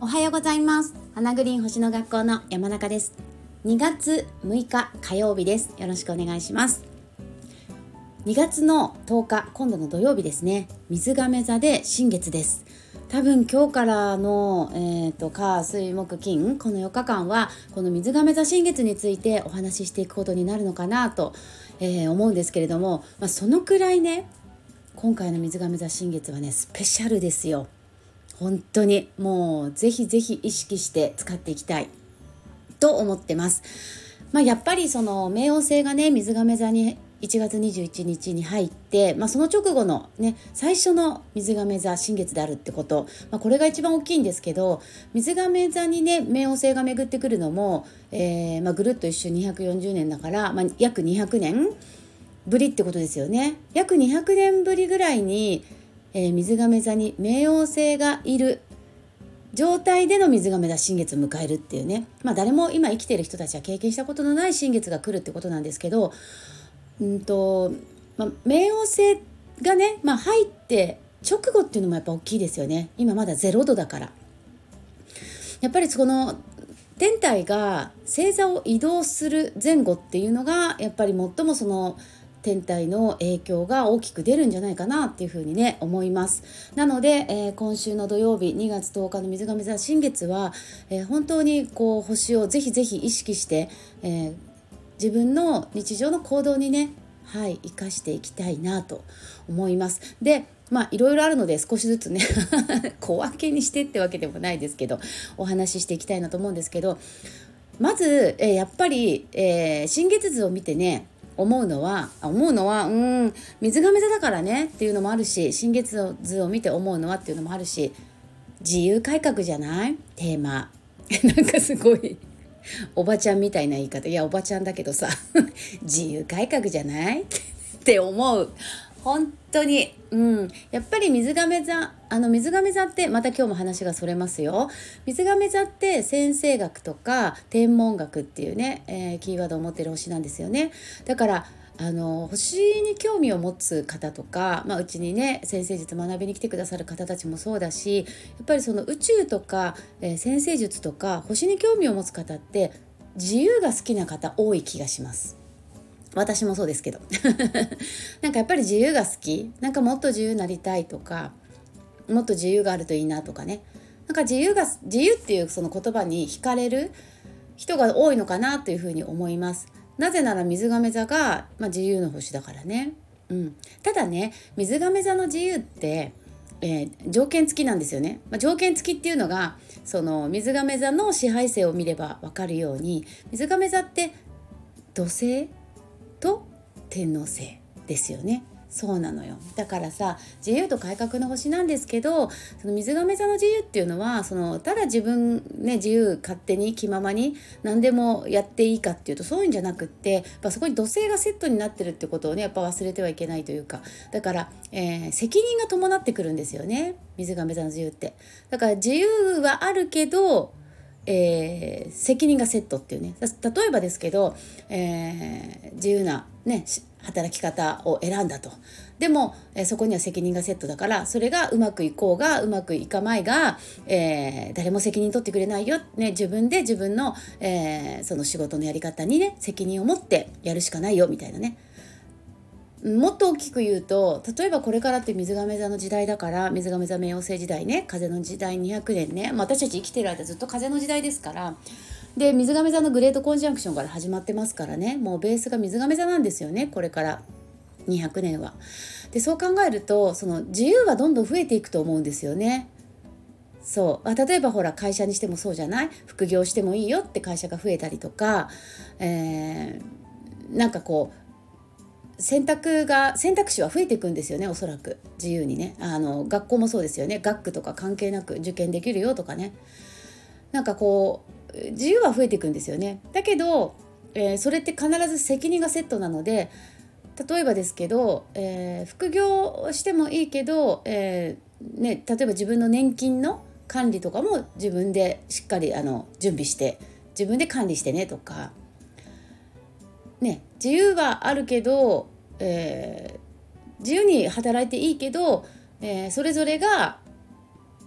おはようございます。花グリーン星の学校の山中です。2月6日火曜日です。よろしくお願いします。2月の10日今度の土曜日ですね。水亀座で新月です。多分今日からの、えーと、火水木金この4日間はこの水亀座新月についてお話ししていくことになるのかなと、えー、思うんですけれども、まあ、そのくらいね今回の水亀座新月はねスペシャルですよ。本当に。もうぜひぜひ意識して使っていきたい。と思ってます。まあ、やっぱりその冥王星がね水亀座に1月21日に入って、まあ、その直後のね最初の水亀座新月であるってこと、まあ、これが一番大きいんですけど水亀座にね冥王星が巡ってくるのも、えーまあ、ぐるっと一周240年だから、まあ、約200年ぶりってことですよね。約200年ぶりぐらいに、えー、水亀座に冥王星がいる。状態での水亀座新月を迎えるっていうね、まあ、誰も今生きてる人たちは経験したことのない新月が来るってことなんですけどうんと、まあ、冥王星がね、まあ、入って直後っていうのもやっぱ大きいですよね。今まだ0度だから。やっぱりその天体が星座を移動する前後っていうのがやっぱり最もその天体の影響が大きく出るんじゃないかなっていうふうにね思います。なので、えー、今週の土曜日2月10日の水亀座新月は、えー、本当にこう星をぜひぜひ意識して、えー、自分の日常の行動にねはい生かしていきたいなと思います。でまあいろいろあるので少しずつね 小分けにしてってわけでもないですけどお話ししていきたいなと思うんですけどまず、え、やっぱり、え、新月図を見てね思うのは思うのはうん水亀座だからねっていうのもあるし新月図を見て思うのはっていうのもあるし自由改革じゃない？テーマ。なんかすごいおばちゃんみたいな言い方。いやおばちゃんだけどさ 自由改革じゃない？って思う。本当に、うん、やっぱり水亀座あの水亀座ってまた今日も話がそれますよ。水亀座って先生学とか天文学っていうね、えー、キーワードを持ってる星なんですよね。だからあの星に興味を持つ方とか、まあ、うちにね先生術学びに来てくださる方たちもそうだしやっぱりその宇宙とか、えー、先生術とか星に興味を持つ方って自由が好きな方多い気がします。私もそうですけど。なんかやっぱり自由が好き。なんかもっと自由になりたいとかもっと自由があるといいなとかね。なんか自由が自由っていうその言葉に惹かれる人が多いのかなというふうに思います。なぜなら水亀座が、まあ、自由の星だからね、うん、ただね水亀座の自由ってえー、条件付きなんですよね、まあ、条件付きっていうのがその水亀座の支配性を見れば分かるように水亀座って土星と天王星ですよね。そうなのよだからさ自由と改革の星なんですけどその水亀座の自由っていうのはそのただ自分ね自由勝手に気ままに何でもやっていいかっていうとそういうんじゃなくってやっぱそこに土星がセットになってるってことをねやっぱ忘れてはいけないというかだから、えー、責任が伴ってくるんですよね水亀座の自由って。だから自由はあるけどえー、責任がセットっていうね。例えばですけど、えー、自由な、ね、働き方を選んだと。でも、えー、そこには責任がセットだからそれがうまくいこうがうまくいかまいが、えー、誰も責任取ってくれないよ、ね、自分で自分の,、えー、その仕事のやり方にね責任を持ってやるしかないよみたいなね。もっと大きく言うと例えばこれからって水亀座の時代だから水亀座冥王星時代ね風の時代200年ね、まあ、私たち生きてる間ずっと風の時代ですから。で水亀座のグレートコンジャンクションから始まってますからね。もうベースが水亀座なんですよねこれから。200年は。でそう考えるとその自由はどんどん増えていくと思うんですよね。そう。あ例えばほら会社にしてもそうじゃない？副業してもいいよって会社が増えたりとか、えー、なんかこう選択が選択肢は増えていくんですよねおそらく。自由にね。あの学校もそうですよね。学区とか関係なく受験できるよとかね。なんかこう自由は増えていくんですよね。だけど、えー、それって必ず責任がセットなので例えばですけど、えー、副業してもいいけど、えー、ね、例えば自分の年金の管理とかも自分でしっかりあの準備して自分で管理してねとか、ね、自由はあるけど、え自由に働いていいけど、えー、それぞれが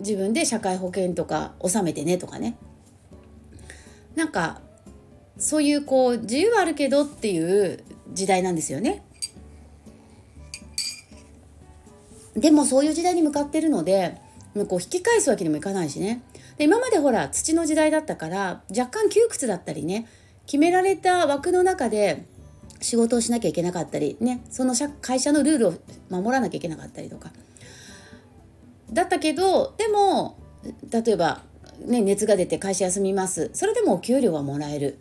自分で社会保険とか納めてねとかねなんかそういうこう自由はあるけどっていう時代なんですよね。でもそういう時代に向かってるのでこう引き返すわけにもいかないしねで今までほら土の時代だったから若干窮屈だったりね決められた枠の中で仕事をしなきゃいけなかったりねその会社のルールを守らなきゃいけなかったりとか。だったけどでも例えば、ね、熱が出て会社休みます。それでもお給料はもらえる。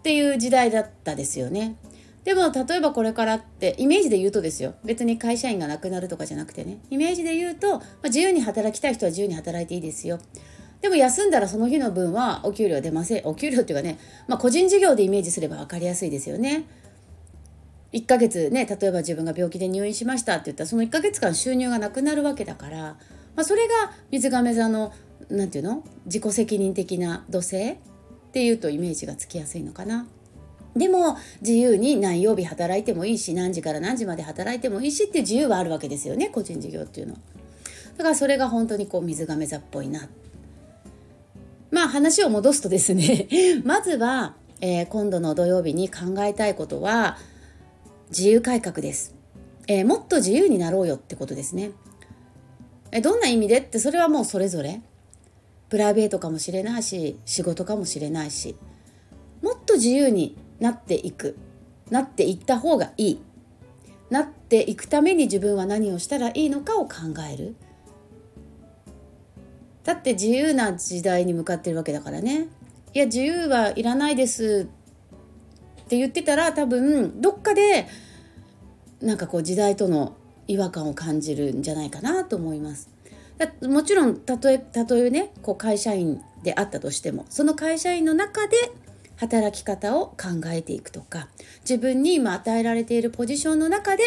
っていう時代だったですよね。でも例えばこれからってイメージで言うとですよ。別に会社員がなくなるとかじゃなくてね。イメージで言うと、まあ、自由に働きたい人は自由に働いていいですよ。でも休んだらその日の分はお給料出ませんお給料っていうかね、まあ、個人事業でイメージすれば分かりやすいですよね1ヶ月ね例えば自分が病気で入院しましたって言ったらその1ヶ月間収入がなくなるわけだから、まあ、それが水亀座の何て言うの？自己責任的な土星っていうとイメージがつきやすいのかな。でも自由に何曜日働いてもいいし何時から何時まで働いてもいいしっていう自由はあるわけですよね個人事業っていうのは。だからそれが本当にこう水亀座っぽいな。まあ話を戻すとですね まずは、えー、今度の土曜日に考えたいことは自由改革です、えー、もっと自由になろうよってことですね。えどんな意味でってそれはもうそれぞれ。プライベートかもしれないし仕事かもしれないし。もっと自由になっていく。なっていった方がいい。なっていくために自分は何をしたらいいのかを考える。だって自由な時代に向かってるわけだからねいや自由はいらないですって言ってたら多分どっかでなんかこう時代との違和感を感じるんじゃないかなと思います。もちろんたとえたとえねこう会社員であったとしてもその会社員の中で働き方を考えていくとか自分に今与えられているポジションの中で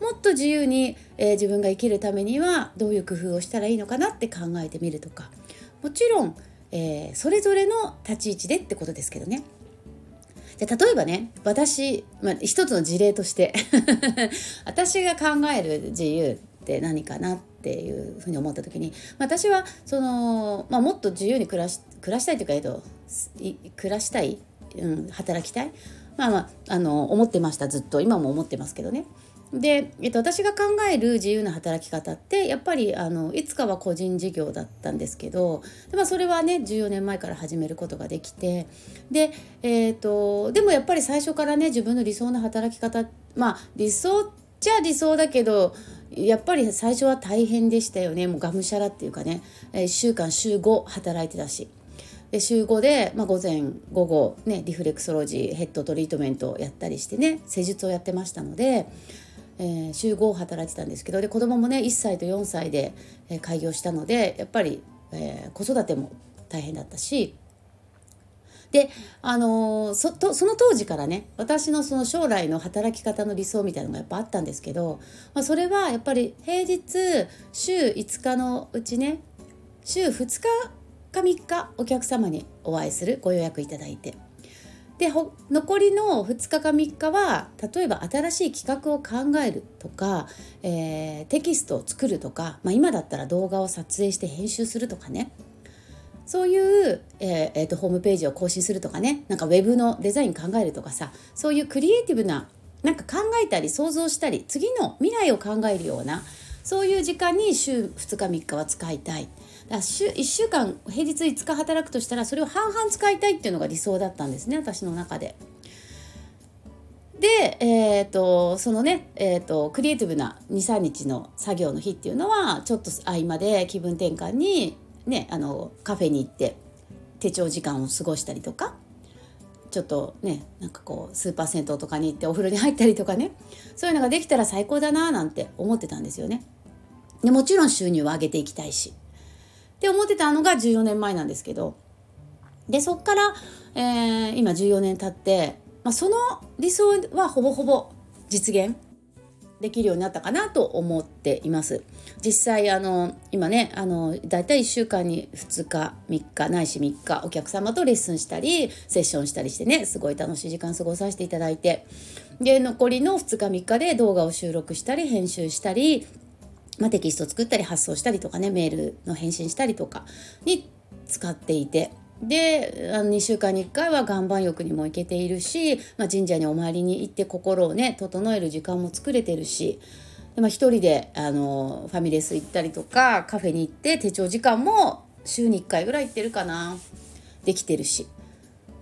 もっと自由に、えー、自分が生きるためにはどういう工夫をしたらいいのかなって考えてみるとかもちろん、えー、それぞれの立ち位置でってことですけどね。で例えばね私、まあ、一つの事例として 私が考える自由って何かなっていうふうに思った時に私はその、まあ、もっと自由に暮らし暮らしたいというか、えっと、暮らしたい、うん、働きたい、まあまあ、あの思ってましたずっと。今も思ってますけどね。で、えっと、私が考える自由な働き方ってやっぱりあのいつかは個人事業だったんですけどで、まあ、それはね14年前から始めることができてで,、えーとでもやっぱり最初からね自分の理想の働き方まあ理想っちゃ理想だけどやっぱり最初は大変でしたよね。もうがむしゃらっていうかね。1週間週5働いてたし。で週5で、まあ、午前午後、ね、リフレクソロジーヘッドトリートメントをやったりしてね施術をやってましたので、えー、週5働いてたんですけどで子供もね1歳と4歳で、え、開業したのでやっぱり、えー、子育ても大変だったしであのそとその当時からね私のその将来の働き方の理想みたいなのがやっぱあったんですけど、まあ、それはやっぱり平日週5日のうちね週2日か3日お客様にお会いするご予約いただいて。で残りの2日か3日は例えば新しい企画を考えるとか、えー、テキストを作るとか、まあ、今だったら動画を撮影して編集するとかね。そういう、えーえーと、ホームページを更新するとかね。なんかウェブのデザイン考えるとかさそういうクリエイティブななんか考えたり想像したり次の未来を考えるようなそういう時間に週2日3日は使いたい。だ週1週間平日5日働くとしたらそれを半々使いたいっていうのが理想だったんですね私の中で。で、えーと、そのね、えーと、クリエイティブな23日の作業の日っていうのはちょっと合間で気分転換にね、あのカフェに行って手帳時間を過ごしたりとかちょっとねなんかこうスーパー銭湯とかに行ってお風呂に入ったりとかねそういうのができたら最高だななんて思ってたんですよね。でもちろん収入を上げていきたいしって思ってたのが14年前なんですけどでそっから、えー、今14年経って、まあ、その理想はほぼほぼ実現できるようになったかなと思っています。実際あの今ねあのだいたい1週間に2日3日ないし3日お客様とレッスンしたりセッションしたりしてねすごい楽しい時間過ごさせていただいてで残りの2日3日で動画を収録したり編集したり、まあ、テキスト作ったり発送したりとかねメールの返信したりとかに使っていて。であの2週間に1回は岩盤浴にも行けているし、まあ、神社にお参りに行って心をね整える時間も作れてるしで、まあ、一人であのファミレス行ったりとかカフェに行って手帳時間も週に1回ぐらい行ってるかな。できてるし。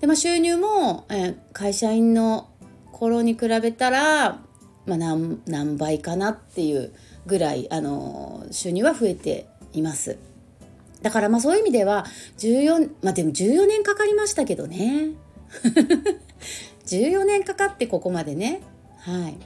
で、まあ、収入も、え会社員の頃に比べたら、まあ何、何倍かなっていうぐらいあの収入は増えています。だからまあそういう意味では14まあでも14年かかりましたけどね。14年かかってここまでね。はい。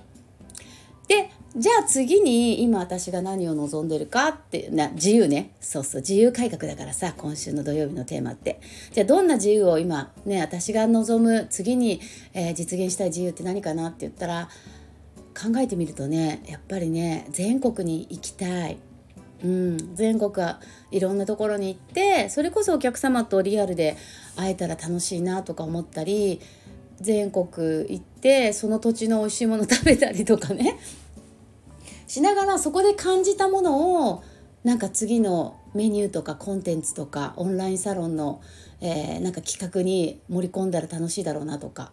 でじゃあ次に今私が何を望んでるかってな自由ね。そうそう自由改革だからさ今週の土曜日のテーマって。じゃあどんな自由を今ね私が望む次に、えー、実現したい自由って何かなって言ったら考えてみるとねやっぱりね全国に行きたい、うん、全国はいろんなところに行ってそれこそお客様とリアルで会えたら楽しいなとか思ったり全国行ってその土地の美味しいもの食べたりとかねしながらそこで感じたものをなんか次のメニューとかコンテンツとかオンラインサロンの、えー、なんか企画に盛り込んだら楽しいだろうなとか。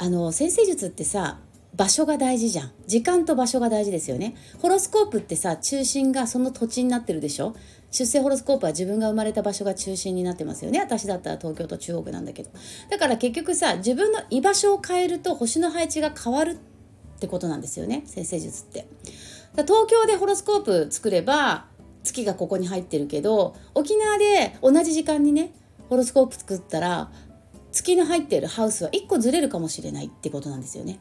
あの先生術ってさ場所が大事じゃん。時間と場所が大事ですよね。ホロスコープってさ中心がその土地になってるでしょ？出生ホロスコープは自分が生まれた場所が中心になってますよね。私だったら東京と中国なんだけど。だから結局さ自分の居場所を変えると星の配置が変わるってことなんですよね。先生術って。東京でホロスコープ作れば月がここに入ってるけど沖縄で同じ時間にねホロスコープ作ったら月の入ってるハウスは1個ずれるかもしれないってことなんですよね。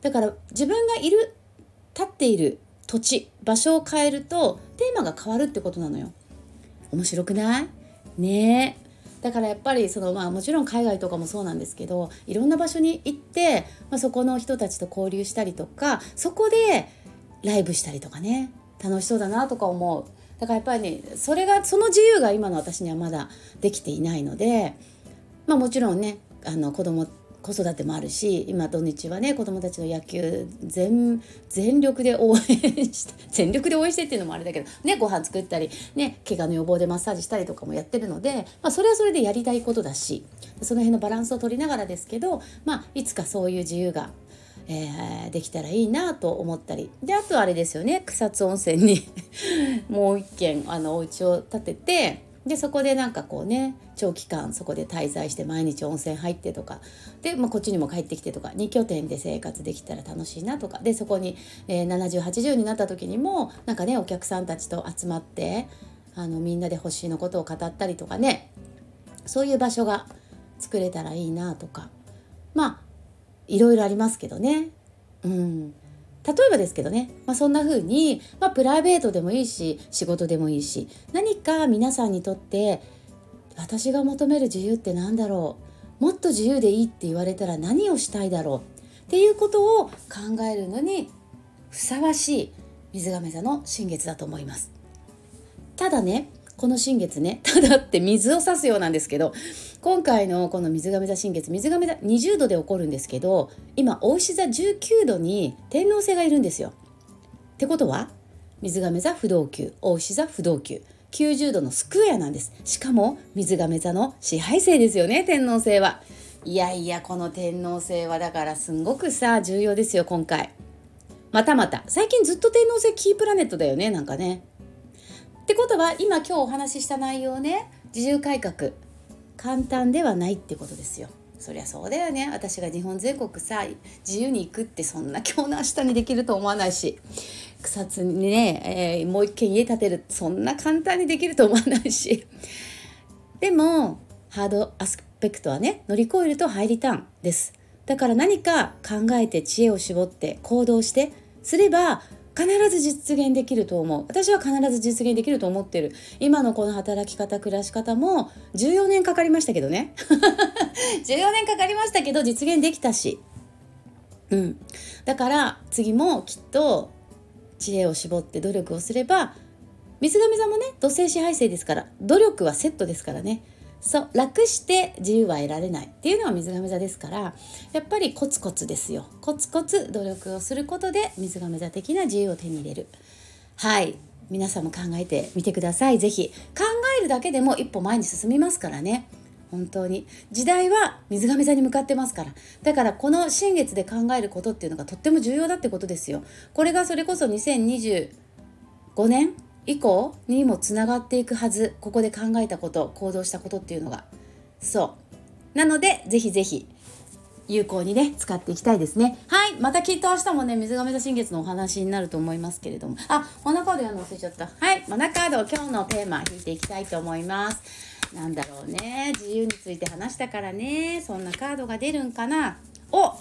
だから自分がいる立っている土地場所を変えるとテーマが変わるってことなのよ。面白くない？ねだからやっぱりそのまあもちろん海外とかもそうなんですけどいろんな場所に行って、まあ、そこの人たちと交流したりとかそこでライブしたりとかね。楽しそうだなとか思う。だからやっぱりねそれがその自由が今の私にはまだできていないのでまあもちろんねあの子供子育てもあるし今土日はね子供たちの野球全全力で応援して 全力で応援してっていうのもあれだけどねご飯作ったりね怪我の予防でマッサージしたりとかもやってるので、まあ、それはそれでやりたいことだしその辺のバランスを取りながらですけど、まあ、いつかそういう自由がえー、できたらいいなと思ったり。であとあれですよね草津温泉に もう一軒あのお家を建ててでそこでなんかこうね長期間そこで滞在して毎日温泉入ってとかで、まあ、こっちにも帰ってきてとか2拠点で生活できたら楽しいなとかでそこに、えー、7080になった時にもなんかねお客さんたちと集まってあのみんなで星のことを語ったりとかねそういう場所が作れたらいいなとかまあいろいろありますけどね。うん、例えばですけどね、まあ、そんな風に、まあ、プライベートでもいいし仕事でもいいし何か皆さんにとって私が求める自由って何だろうもっと自由でいいって言われたら何をしたいだろうっていうことを考えるのにふさわしい水亀座の新月だと思います。ただねこの新月ねただって水を差すようなんですけど今回のこの水亀座新月水亀座20度で起こるんですけど今大石座19度に天王星がいるんですよ。ってことは水亀座不動級大石座不動級90度のスクエアなんです。しかも水亀座の支配星ですよね天王星は。いやいやこの天王星はだからすんごくさ重要ですよ今回。またまた最近ずっと天王星キープラネットだよねなんかね。ってことは今今日お話しした内容ね自由改革。簡単ではないってことですよ。そりゃそうだよね。私が日本全国さ自由に行くってそんな今日の明日にできると思わないし。草津にね、えー、もう一軒家建てるそんな簡単にできると思わないし。でもハードアスペクトはね乗り越えると入りたんです。だから何か考えて知恵を絞って行動してすれば必ず実現できると思う。私は必ず実現できると思ってる。今のこの働き方暮らし方も14年かかりましたけどね。14年かかりましたけど実現できたし。うん。だから次もきっと知恵を絞って努力をすれば水上座もね土星支配星ですから努力はセットですからね。そう楽して自由は得られないっていうのは水亀座ですからやっぱりコツコツですよ。コツコツ努力をすることで水亀座的な自由を手に入れる。はい。皆さんも考えてみてください。是非考えるだけでも一歩前に進みますからね。本当に。時代は水亀座に向かってますから。だからこの新月で考えることっていうのがとっても重要だってことですよ。これがそれこそ2025年以降にもつながっていくはずここで考えたこと行動したことっていうのが。そう。なのでぜひぜひ有効にね使っていきたいですね。はいまたきっと明日もね水亀座新月のお話になると思いますけれども。あマナカードやるの忘れちゃった。はいマナカード今日のテーマ引いていきたいと思います。なんだろうね自由について話したからねそんなカードが出るんかな。お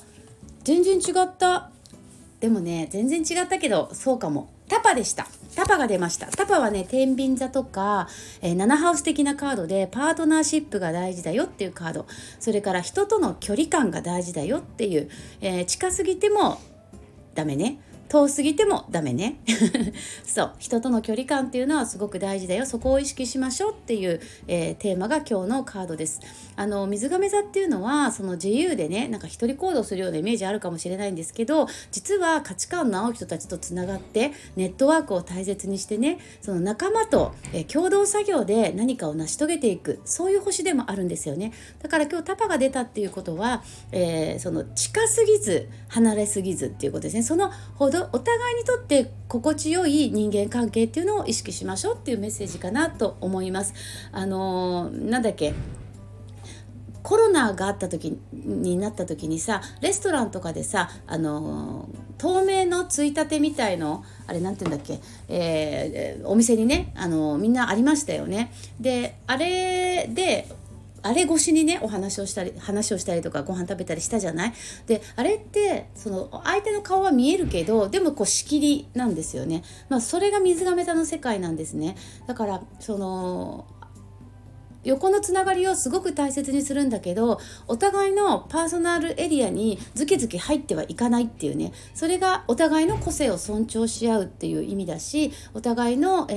全然違った。でもね全然違ったけどそうかも。タパでした。タパが出ました。タパはね天秤座とか、えー、7ハウス的なカードでパートナーシップが大事だよっていうカード。それから人との距離感が大事だよっていう、えー、近すぎてもダメね。遠すぎてもダメね。そう。人との距離感っていうのはすごく大事だよ。そこを意識しましょうっていう、えー、テーマが今日のカードです。あの水亀座っていうのはその自由でねなんか一人行動するようなイメージあるかもしれないんですけど実は価値観の合う人たちとつながってネットワークを大切にしてねその仲間と、えー、共同作業で何かを成し遂げていくそういう星でもあるんですよね。だから今日タパが出たっていうことは、えー、その近すぎず離れすぎずっていうことですね。そのほどお互いにとって心地よい人間関係っていうのを意識しましょうっていうメッセージかなと思います。あのー、なんだっけコロナがあった時になった時にさレストランとかでさあの透明のついたてみたいのあれなんて言うんだっけ、えー、お店にねあのみんなありましたよね。であれであれ越しにねお話をしたり話をしたりとかご飯食べたりしたじゃない？であれってその相手の顔は見えるけどでもこう仕切りなんですよね、まあ、それが水亀座の世界なんですね。だからその横のつながりをすごく大切にするんだけどお互いのパーソナルエリアにズキズキ入ってはいかないっていうね。それがお互いの個性を尊重し合うっていう意味だしお互いの、え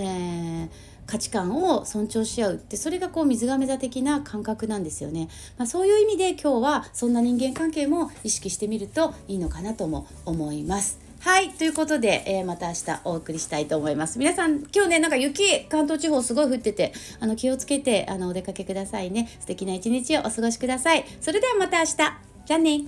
ー価値観を尊重し合うってそれがこう水亀座的な感覚なんですよね、まあ、そういう意味で今日はそんな人間関係も意識してみるといいのかなとも思います。はい。ということで、えー、また明日お送りしたいと思います。皆さん、今日ね、なんか雪、関東地方すごい降ってて、あの、気をつけて、あの、お出かけくださいね。素敵な一日をお過ごしください。それではまた明日。じゃあね。